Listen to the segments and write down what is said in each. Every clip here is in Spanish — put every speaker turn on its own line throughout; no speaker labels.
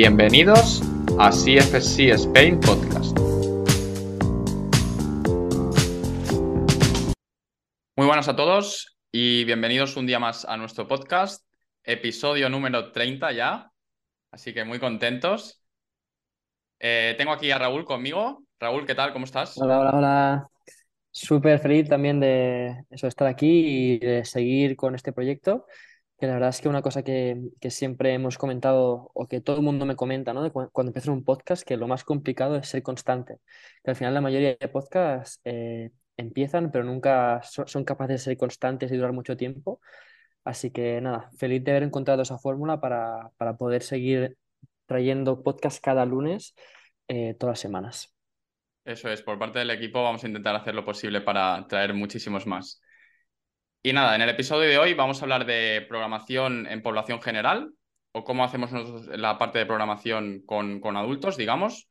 Bienvenidos a CFC Spain Podcast. Muy buenas a todos y bienvenidos un día más a nuestro podcast, episodio número 30 ya, así que muy contentos. Eh, tengo aquí a Raúl conmigo. Raúl, ¿qué tal? ¿Cómo estás?
Hola, hola, hola. Súper feliz también de eso, estar aquí y de seguir con este proyecto, que la verdad es que una cosa que, que siempre hemos comentado o que todo el mundo me comenta, ¿no? De cu- cuando empiezas un podcast, que lo más complicado es ser constante, que al final la mayoría de podcasts eh, empiezan, pero nunca so- son capaces de ser constantes y durar mucho tiempo. Así que nada, feliz de haber encontrado esa fórmula para, para poder seguir trayendo podcast cada lunes eh, todas las semanas.
Eso es, por parte del equipo vamos a intentar hacer lo posible para traer muchísimos más. Y nada, en el episodio de hoy vamos a hablar de programación en población general o cómo hacemos nosotros la parte de programación con, con adultos, digamos.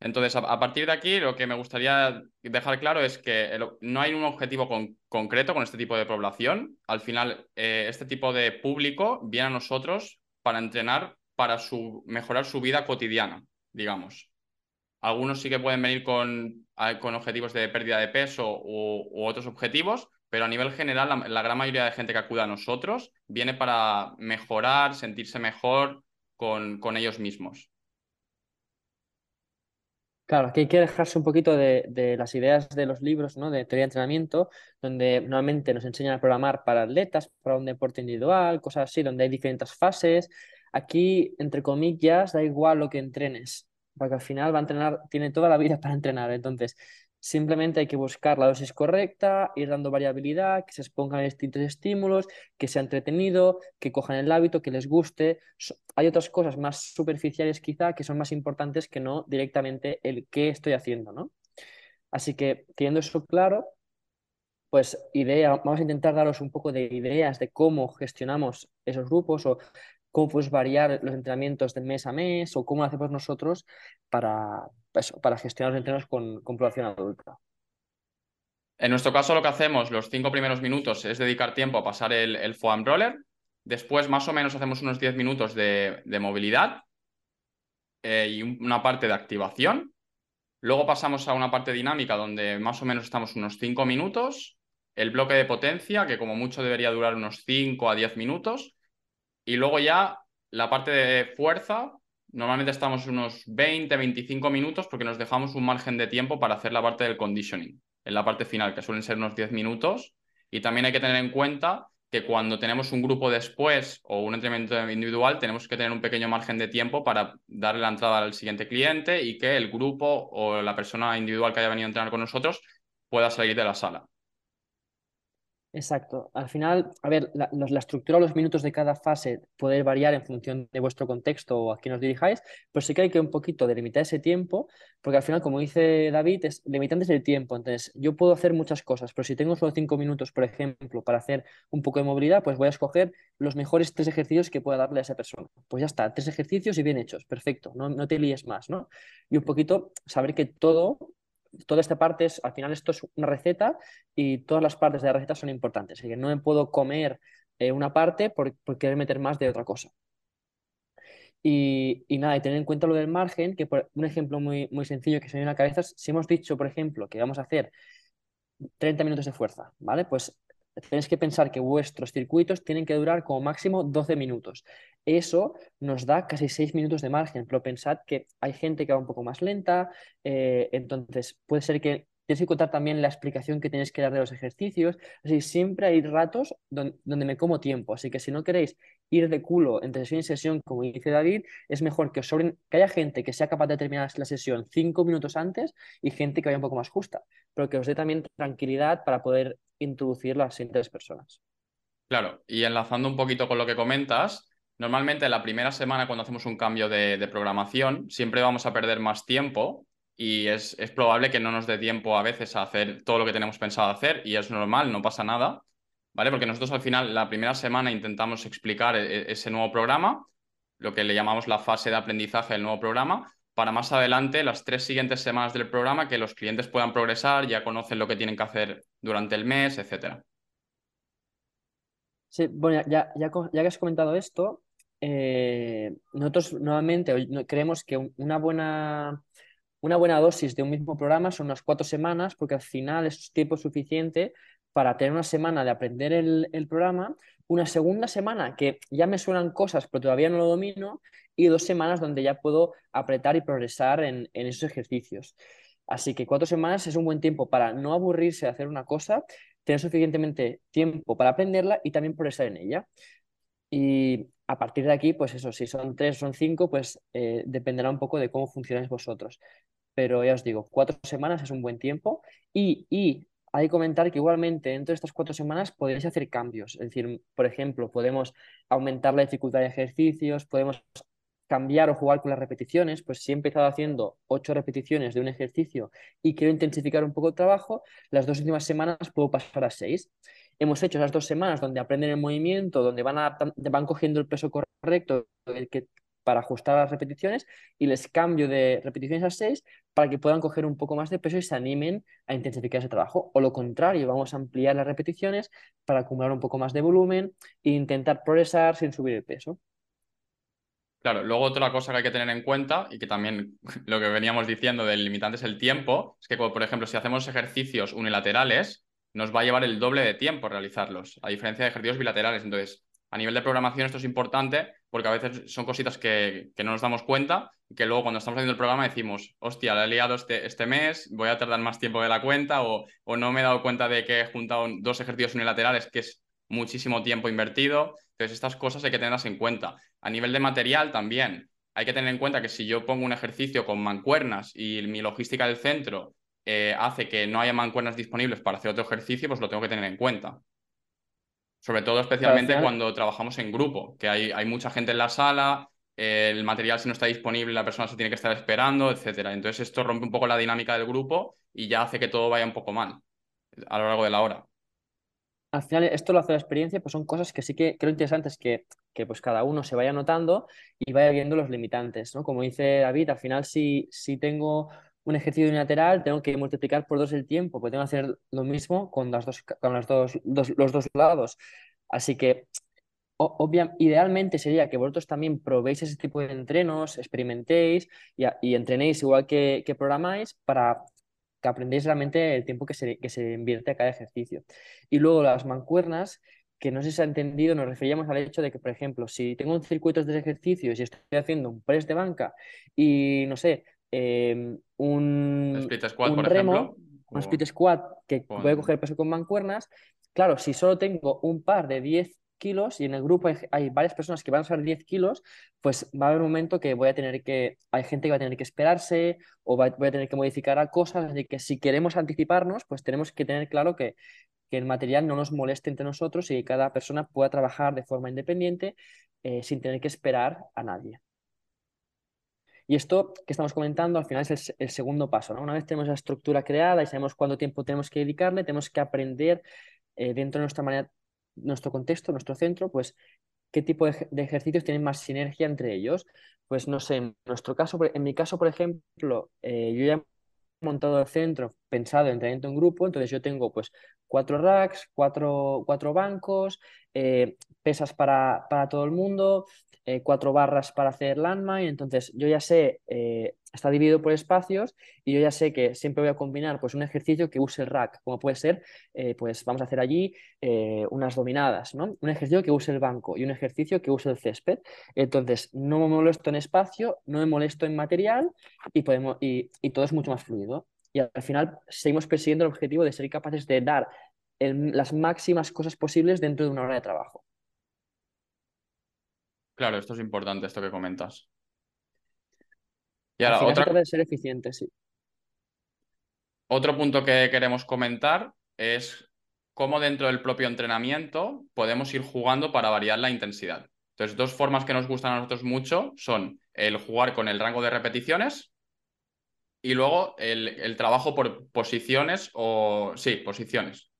Entonces, a, partir de aquí, lo que me gustaría dejar claro es que no hay un objetivo con- concreto con este tipo de población. Al final, eh, este tipo de público viene a nosotros para entrenar, para su, mejorar su vida cotidiana, digamos. Algunos sí que pueden venir con, con objetivos de pérdida de peso u, u otros objetivos, pero a nivel general, la, gran mayoría de gente que acude a nosotros viene para mejorar, sentirse mejor con, con ellos mismos.
Claro, aquí hay que dejarse un poquito de, de las ideas de los libros, ¿no? De teoría de entrenamiento, donde normalmente nos enseñan a programar para atletas, para un deporte individual, cosas así, donde hay diferentes fases. Aquí, entre comillas, da igual lo que entrenes, porque al final va a entrenar, tiene toda la vida para entrenar. Entonces, simplemente hay que buscar la dosis correcta, ir dando variabilidad, que se expongan a distintos estímulos, que sea entretenido, que cojan el hábito, que les guste. Hay otras cosas más superficiales quizá que son más importantes que no directamente el qué estoy haciendo, ¿no? Así que teniendo eso claro, pues idea, vamos a intentar daros un poco de ideas de cómo gestionamos esos grupos o cómo puedes variar los entrenamientos de mes a mes o cómo lo hacemos nosotros para, para gestionar los entrenos con, con población adulta.
En nuestro caso, lo que hacemos los cinco primeros minutos es dedicar tiempo a pasar el, foam roller. Después, más o menos, hacemos unos 10 minutos de, de movilidad eh, y un- una parte de activación. Luego pasamos a una parte dinámica donde más o menos estamos unos 5 minutos. El bloque de potencia, que como mucho debería durar unos 5 a 10 minutos. Y luego ya la parte de fuerza, normalmente estamos unos 20, 25 minutos porque nos dejamos un margen de tiempo para hacer la parte del conditioning, en la parte final, que suelen ser unos 10 minutos. Y también hay que tener en cuenta que cuando tenemos un grupo después o un entrenamiento individual, tenemos que tener un pequeño margen de tiempo para darle la entrada al siguiente cliente y que el grupo o la persona individual que haya venido a entrenar con nosotros pueda salir de la sala.
Exacto. Al final, a ver, la, estructura o los minutos de cada fase puede variar en función de vuestro contexto o a quién os dirijáis, pero sí que hay que un poquito delimitar ese tiempo, porque al final, como dice David, es limitante el tiempo. Entonces, yo puedo hacer muchas cosas, pero si tengo solo cinco minutos, por ejemplo, para hacer un poco de movilidad, pues voy a escoger los mejores tres ejercicios que pueda darle a esa persona. Pues ya está, tres ejercicios y bien hechos, perfecto, no, no te líes más, ¿no? Y un poquito saber que todo... Toda esta parte es, al final esto es una receta y todas las partes de la receta son importantes. Así que no me puedo comer eh, una parte por, querer meter más de otra cosa. Y, y nada, y tener en cuenta lo del margen, que por un ejemplo muy, muy sencillo que se me viene a la cabeza, si hemos dicho, por ejemplo, que vamos a hacer 30 minutos de fuerza, ¿vale? Pues tenéis que pensar que vuestros circuitos tienen que durar como máximo 12 minutos. Eso nos da casi 6 minutos de margen, pero pensad que hay gente que va un poco más lenta, eh, entonces puede ser que tienes que contar también la explicación que tenéis que dar de los ejercicios. Así, siempre hay ratos don- donde me como tiempo, así que si no queréis ir de culo entre sesión y sesión, como dice David, es mejor que os sobren, que haya gente que sea capaz de terminar la sesión 5 minutos antes y gente que vaya un poco más justa pero que os dé también tranquilidad para poder introducir las siguientes personas.
Claro, y enlazando un poquito con lo que comentas, normalmente la primera semana cuando hacemos un cambio de, de programación siempre vamos a perder más tiempo y es, es probable que no nos dé tiempo a veces a hacer todo lo que tenemos pensado hacer y es normal, no pasa nada, ¿vale? Porque nosotros al final la primera semana intentamos explicar e- e- ese nuevo programa, lo que le llamamos la fase de aprendizaje del nuevo programa, para más adelante, las tres siguientes semanas del programa, que los clientes puedan progresar, ya conocen lo que tienen que hacer durante el mes, etcétera.
Sí, bueno, ya, ya, ya que has comentado esto, eh, nosotros nuevamente creemos que una buena, una buena dosis de un mismo programa son unas cuatro semanas, porque al final es tiempo suficiente para tener una semana de aprender el, el, programa, una segunda semana que ya me suenan cosas, pero todavía no lo domino, y dos semanas donde ya puedo apretar y progresar en, en esos ejercicios. Así que cuatro semanas es un buen tiempo para no aburrirse de hacer una cosa, tener suficientemente tiempo para aprenderla y también progresar en ella. Y a partir de aquí, pues eso, si son tres son cinco, pues eh, dependerá un poco de cómo funcionáis vosotros. Pero ya os digo, cuatro semanas es un buen tiempo y, y hay que comentar que igualmente dentro de estas cuatro semanas podéis hacer cambios. Es decir, por ejemplo, podemos aumentar la dificultad de ejercicios, podemos cambiar o jugar con las repeticiones, pues si he empezado haciendo ocho repeticiones de un ejercicio y quiero intensificar un poco el trabajo, las dos últimas semanas puedo pasar a seis. Hemos hecho esas dos semanas donde aprenden el movimiento, donde van, van cogiendo el peso correcto que, para ajustar las repeticiones y les cambio de repeticiones a seis para que puedan coger un poco más de peso y se animen a intensificar ese trabajo. O lo contrario, vamos a ampliar las repeticiones para acumular un poco más de volumen e intentar progresar sin subir el peso.
Claro, luego otra cosa que hay que tener en cuenta y que también lo que veníamos diciendo del limitante es el tiempo, es que, por ejemplo, si hacemos ejercicios unilaterales, nos va a llevar el doble de tiempo realizarlos, a diferencia de ejercicios bilaterales. Entonces, a nivel de programación esto es importante porque a veces son cositas que, no nos damos cuenta y que luego cuando estamos haciendo el programa decimos, hostia, la he liado este, este mes, voy a tardar más tiempo de la cuenta o, no me he dado cuenta de que he juntado dos ejercicios unilaterales, que es muchísimo tiempo invertido. Entonces, estas cosas hay que tenerlas en cuenta. A nivel de material también, hay que tener en cuenta que si yo pongo un ejercicio con mancuernas y mi logística del centro eh, hace que no haya mancuernas disponibles para hacer otro ejercicio, pues lo tengo que tener en cuenta. Sobre todo, especialmente cuando trabajamos en grupo, que hay, hay mucha gente en la sala, el material si no está disponible, la persona se tiene que estar esperando, etcétera. Entonces, esto rompe un poco la dinámica del grupo y ya hace que todo vaya un poco mal a lo largo de la hora
al final esto lo hace la experiencia, pues son cosas que sí que creo interesantes que, que pues cada uno se vaya notando y vaya viendo los limitantes, ¿no? Como dice David, al final si, si tengo un ejercicio unilateral, tengo que multiplicar por dos el tiempo, pues tengo que hacer lo mismo con, las dos, con las dos, los dos lados. Así que obvia, idealmente sería que vosotros también probéis ese tipo de entrenos, experimentéis y, y entrenéis igual que, que programáis para que aprendéis realmente el tiempo que se, que se invierte a cada ejercicio. Y luego las mancuernas, que no sé si se ha entendido, nos referíamos al hecho de que, por ejemplo, si tengo un circuito de ejercicios y estoy haciendo un press de banca y, no sé, em, un,
split squat, por ejemplo,
un split squat que puede coger peso con mancuernas, claro, si solo tengo un par de 10 kilos y en el grupo hay, varias personas que van a ser 10 kilos, pues va a haber un momento que voy a tener que, hay gente que va a tener que esperarse o voy a tener que modificar a cosas, así que si queremos anticiparnos, pues tenemos que tener claro que, que el material no nos moleste entre nosotros y que cada persona pueda trabajar de forma independiente eh, sin tener que esperar a nadie. Y esto que estamos comentando al final es el, segundo paso. ¿no? Una vez tenemos la estructura creada y sabemos cuánto tiempo tenemos que dedicarle, tenemos que aprender eh, dentro de nuestra manera nuestro contexto, nuestro centro, pues qué tipo de, ejercicios tienen más sinergia entre ellos. Pues no sé, en nuestro caso, en mi caso, por ejemplo, eh, yo ya he montado el centro pensado en entrenamiento en grupo, entonces yo tengo pues cuatro racks, cuatro, cuatro bancos, eh, pesas para, para, todo el mundo, eh, cuatro barras para hacer landmine, entonces yo ya sé, eh, está dividido por espacios y yo ya sé que siempre voy a combinar pues un ejercicio que use el rack, como puede ser, eh, pues vamos a hacer allí unas dominadas, ¿no? Un ejercicio que use el banco y un ejercicio que use el césped. Entonces no me molesto en espacio, no me molesto en material y, podemos, y, todo es mucho más fluido. Y al final seguimos persiguiendo el objetivo de ser capaces de dar las máximas cosas posibles dentro de una hora de trabajo.
Claro, esto es importante, esto que comentas.
Y ahora, otra... de ser eficiente, sí.
Otro punto que queremos comentar es cómo dentro del propio entrenamiento podemos ir jugando para variar la intensidad. Entonces, dos formas que nos gustan a nosotros mucho son el jugar con el rango de repeticiones y luego el, el trabajo por posiciones o... Sí, posiciones.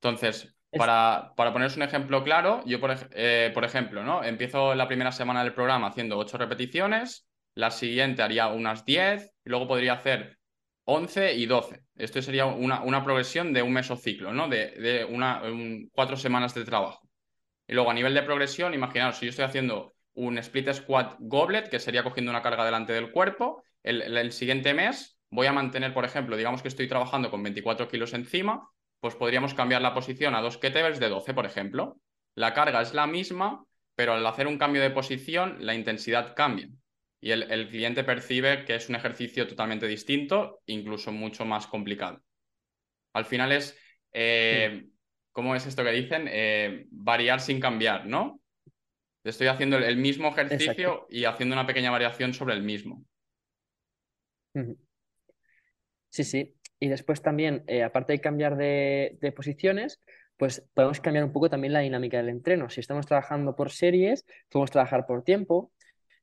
Entonces, para, para poneros un ejemplo claro, yo, por, eh, por, ejemplo, ¿no? empiezo la primera semana del programa haciendo 8 repeticiones, la siguiente haría unas 10, y luego podría hacer 11 y 12. Esto sería una, una progresión de un mesociclo, ¿no? de, de una, cuatro semanas de trabajo. Y luego a nivel de progresión, imaginaos, si yo estoy haciendo un split squat goblet, que sería cogiendo una carga delante del cuerpo. El, siguiente mes voy a mantener, por ejemplo, digamos que estoy trabajando con 24 kilos encima, pues podríamos cambiar la posición a dos kettlebells de 12, por ejemplo. La carga es la misma, pero al hacer un cambio de posición, la intensidad cambia. Y el, cliente percibe que es un ejercicio totalmente distinto, incluso mucho más complicado. Al final es, eh, ¿cómo es esto que dicen? Eh, variar sin cambiar, ¿no? Estoy haciendo el, mismo ejercicio y haciendo una pequeña variación sobre el mismo.
Sí, sí. Y después también, eh, aparte de cambiar de, posiciones, pues podemos cambiar un poco también la dinámica del entreno. Si estamos trabajando por series, podemos trabajar por tiempo.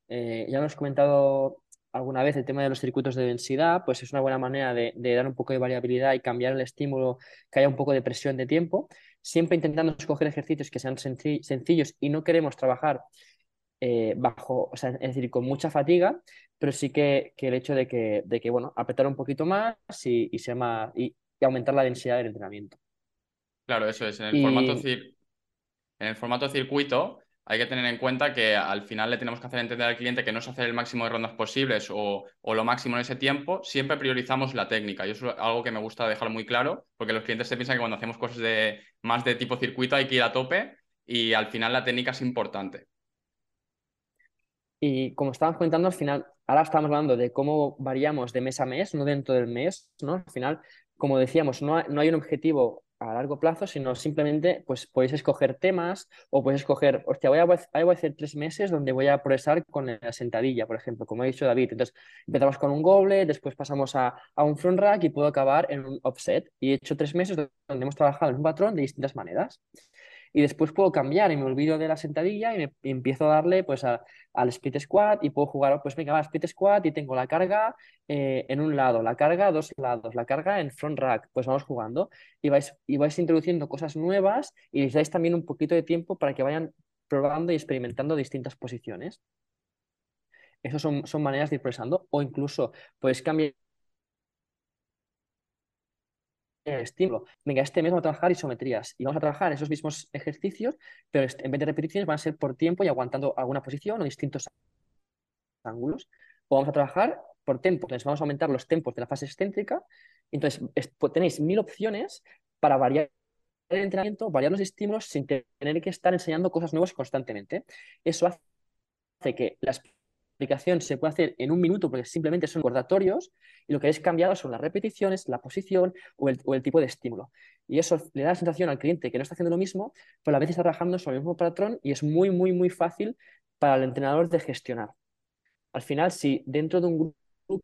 Eh, ya hemos comentado alguna vez el tema de los circuitos de densidad, pues es una buena manera de, dar un poco de variabilidad y cambiar el estímulo, que haya un poco de presión de tiempo, siempre intentando escoger ejercicios que sean sencillos y no queremos trabajar eh, bajo, o sea, es decir, con mucha fatiga, pero sí que, el hecho de que, de que, bueno, apretar un poquito más y, y, y, aumentar la densidad del entrenamiento.
Claro, eso es. En el, formato, en el formato circuito, hay que tener en cuenta que al final le tenemos que hacer entender al cliente que no es hacer el máximo de rondas posibles o, lo máximo en ese tiempo, siempre priorizamos la técnica. Y eso es algo que me gusta dejar muy claro, porque los clientes se piensan que cuando hacemos cosas de, más de tipo circuito hay que ir a tope y al final la técnica es importante.
Y como estábamos comentando, al final, ahora estamos hablando de cómo variamos de mes a mes, no dentro del mes, ¿no? Al final, como decíamos, no, no hay un objetivo a largo plazo, sino simplemente pues podéis escoger temas o podéis escoger, hostia, voy a, voy a hacer tres meses donde voy a progresar con la sentadilla, por ejemplo, como ha dicho David. Entonces, empezamos con un goble, después pasamos a, a un front rack y puedo acabar en un offset. Y he hecho tres meses donde hemos trabajado en un patrón de distintas maneras y después puedo cambiar y me olvido de la sentadilla y, me, empiezo a darle pues al split squat y puedo jugar, pues venga, va, split squat y tengo la carga eh, en un lado, la carga a dos lados, la carga en front rack, pues vamos jugando y vais, y vais introduciendo cosas nuevas y les dais también un poquito de tiempo para que vayan probando y experimentando distintas posiciones. Esas son, son maneras de ir progresando o incluso puedes cambiar estímulo. Venga, este mes vamos a trabajar isometrías y vamos a trabajar esos mismos ejercicios, pero en vez de repeticiones van a ser por tiempo y aguantando alguna posición o distintos ángulos. O vamos a trabajar por tiempo, entonces vamos a aumentar los tempos de la fase excéntrica. Entonces tenéis mil opciones para variar el entrenamiento, variar los estímulos sin tener que estar enseñando cosas nuevas constantemente. Eso hace que las aplicación se puede hacer en un minuto porque simplemente son recordatorios y lo que es cambiado son las repeticiones, la posición o el, tipo de estímulo. Y eso le da la sensación al cliente que no está haciendo lo mismo, pero a veces está trabajando sobre el mismo patrón y es muy, muy, muy fácil para el entrenador de gestionar. Al final, si dentro de un grupo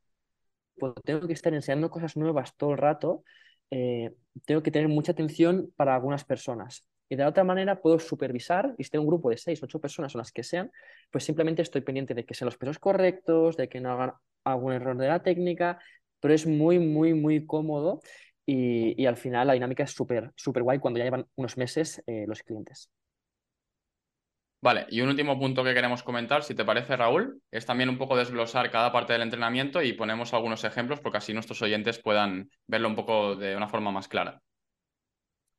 tengo que estar enseñando cosas nuevas todo el rato, eh, tengo que tener mucha atención para algunas personas. Y de la otra manera puedo supervisar, y si tengo un grupo de seis, ocho personas o las que sean, pues simplemente estoy pendiente de que sean los pesos correctos, de que no hagan algún error de la técnica, pero es muy, muy, muy cómodo y, al final la dinámica es súper, súper guay cuando ya llevan unos meses eh, los clientes.
Vale, y un último punto que queremos comentar, si te parece, Raúl, es también un poco desglosar cada parte del entrenamiento y ponemos algunos ejemplos porque así nuestros oyentes puedan verlo un poco de una forma más clara.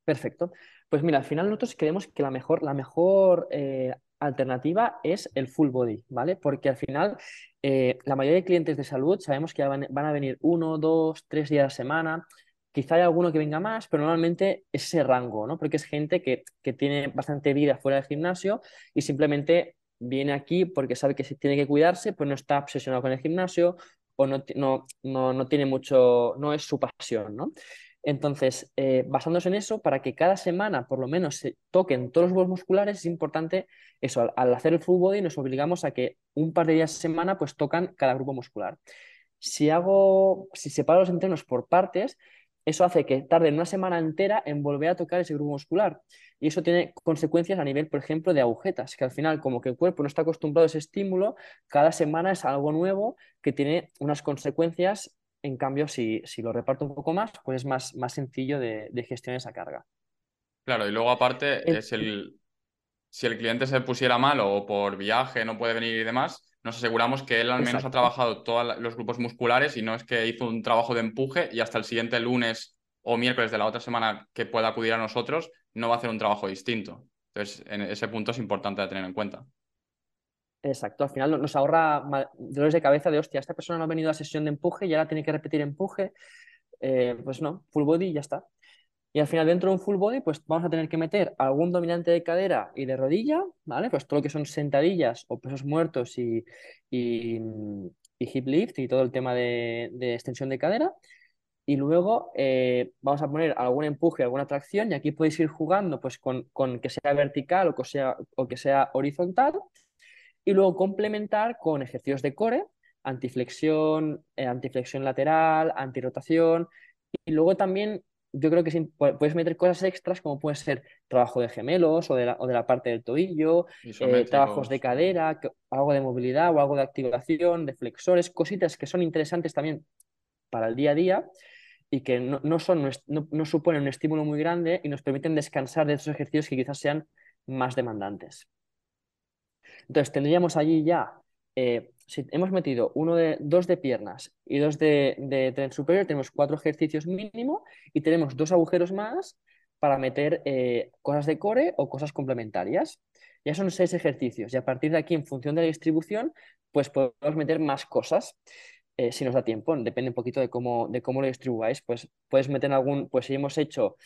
Perfecto. Pues mira, al final nosotros creemos que la mejor, la mejor eh, alternativa es el full body, ¿vale? Porque al final eh, la mayoría de clientes de salud sabemos que van, a venir uno, dos, tres días a la semana. Quizá hay alguno que venga más, pero normalmente es ese rango, ¿no? Porque es gente que, tiene bastante vida fuera del gimnasio y simplemente viene aquí porque sabe que si tiene que cuidarse, pues no está obsesionado con el gimnasio o no, no, no, no tiene mucho, no es su pasión, ¿no? Entonces, eh, basándose en eso, para que cada semana por lo menos se toquen todos los grupos musculares, es importante eso, al, hacer el full body nos obligamos a que un par de días a semana pues tocan cada grupo muscular. Si hago, si separo los entrenos por partes, eso hace que tarde una semana entera en volver a tocar ese grupo muscular. Y eso tiene consecuencias a nivel, por ejemplo, de agujetas, que al final, como que el cuerpo no está acostumbrado a ese estímulo, cada semana es algo nuevo que tiene unas consecuencias en cambio, si, si, lo reparto un poco más, pues es más, más sencillo de, de gestionar esa carga.
Claro, y luego aparte es el... Si el cliente se pusiera mal o por viaje no puede venir y demás, nos aseguramos que él al menos ha trabajado todos los grupos musculares y no es que hizo un trabajo de empuje y hasta el siguiente lunes o miércoles de la otra semana que pueda acudir a nosotros no va a hacer un trabajo distinto. Entonces, en ese punto es importante tener en cuenta.
Exacto, al final nos ahorra dolores de cabeza de, hostia, esta persona no ha venido a sesión de empuje y ahora tiene que repetir empuje. Eh, pues no, full body y ya está. Y al final dentro de un full body pues vamos a tener que meter algún dominante de cadera y de rodilla, ¿vale? Pues todo lo que son sentadillas o pesos muertos y, y, hip lift y todo el tema de, extensión de cadera. Y luego eh, vamos a poner algún empuje, alguna tracción y aquí podéis ir jugando pues con, con que sea vertical o que sea, o que sea horizontal y luego complementar con ejercicios de core, antiflexión, eh, antiflexión lateral, antirotación y luego también yo creo que puedes meter cosas extras como puede ser trabajo de gemelos o de la, o de la parte del tobillo, eh, trabajos de cadera, algo de movilidad o algo de activación, de flexores, cositas que son interesantes también para el día a día y que no, son, no, suponen un estímulo muy grande y nos permiten descansar de esos ejercicios que quizás sean más demandantes. Entonces tendríamos allí ya eh, si hemos metido uno de, dos de piernas y dos de, de tren superior, tenemos cuatro ejercicios mínimo y tenemos dos agujeros más para meter eh, cosas de core o cosas complementarias. Ya son seis ejercicios y a partir de aquí, en función de la distribución, pues podemos meter más cosas. Eh, si nos da tiempo, depende un poquito de cómo, de cómo lo distribuáis, pues puedes meter algún, pues si hemos hecho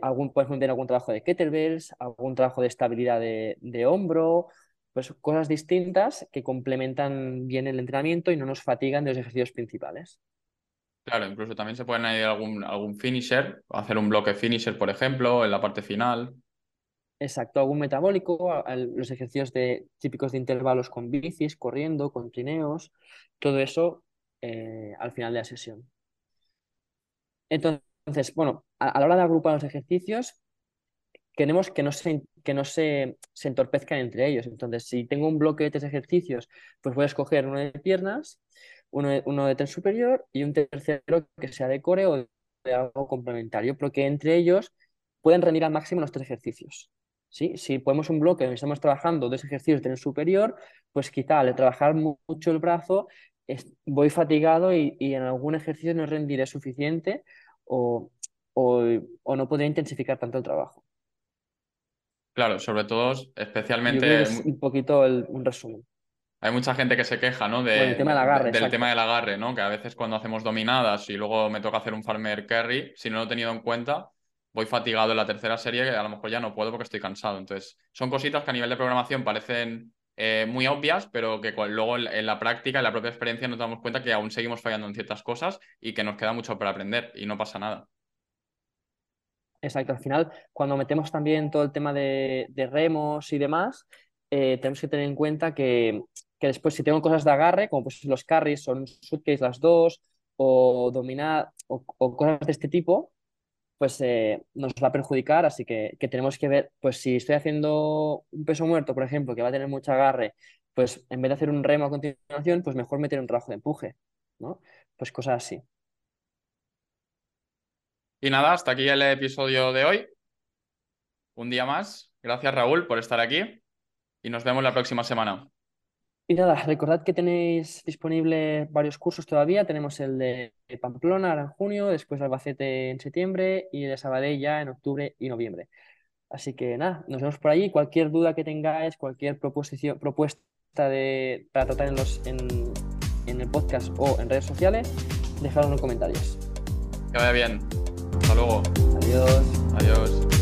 algún, puedes meter algún trabajo de kettlebells, algún trabajo de estabilidad de, de hombro, pues cosas distintas que complementan bien el entrenamiento y no nos fatigan de los ejercicios principales.
Claro, incluso también se pueden añadir algún, algún finisher, hacer un bloque finisher, por ejemplo, en la parte final.
Exacto, algún metabólico, los ejercicios de, típicos de intervalos con bicis, corriendo, con trineos, todo eso eh, al final de la sesión. Entonces, bueno, a, la hora de agrupar los ejercicios, queremos que no, se, que no se, entorpezcan entre ellos. Entonces, si tengo un bloque de tres ejercicios, pues voy a escoger uno de piernas, uno de, uno de tren superior y un tercero que sea de core o de algo complementario, porque entre ellos pueden rendir al máximo los tres ejercicios. ¿sí? Si ponemos un bloque donde estamos trabajando dos ejercicios de tren superior, pues quizá al trabajar mucho el brazo voy fatigado y, en algún ejercicio no rendiré suficiente o, o no podré intensificar tanto el trabajo.
Claro, sobre todo, especialmente.
un poquito un resumen.
Hay mucha gente que se queja, ¿no? del tema del agarre, del tema del agarre, ¿no? Que a veces cuando hacemos dominadas y luego me toca hacer un farmer carry, si no lo he tenido en cuenta, voy fatigado en la tercera serie que a lo mejor ya no puedo porque estoy cansado. Entonces, son cositas que a nivel de programación parecen eh, muy obvias, pero que luego en la práctica, en la propia experiencia, nos damos cuenta que aún seguimos fallando en ciertas cosas y que nos queda mucho para aprender y no pasa nada.
Exacto, al final, cuando metemos también todo el tema de, remos y demás, eh, tenemos que tener en cuenta que, después si tengo cosas de agarre, como pues los carries son suitcase las dos, o dominar, o, cosas de este tipo, pues eh, nos va a perjudicar, así que, tenemos que ver, pues si estoy haciendo un peso muerto, por ejemplo, que va a tener mucho agarre, pues en vez de hacer un remo a continuación, pues mejor meter un trabajo de empuje, ¿no? Pues cosas así.
Y nada, hasta aquí el episodio de hoy. Un día más. Gracias Raúl por estar aquí y nos vemos la próxima semana.
Y nada, recordad que tenéis disponible varios cursos todavía. Tenemos el de Pamplona en junio, después Albacete en septiembre y el de Sabadell ya en octubre y noviembre. Así que nada, nos vemos por allí. Cualquier duda que tengáis, cualquier proposición, propuesta de, para tratar en, los, en, en el podcast o en redes sociales, dejadlo en los comentarios.
Que vaya bien. Hasta luego.
Adiós.
Adiós.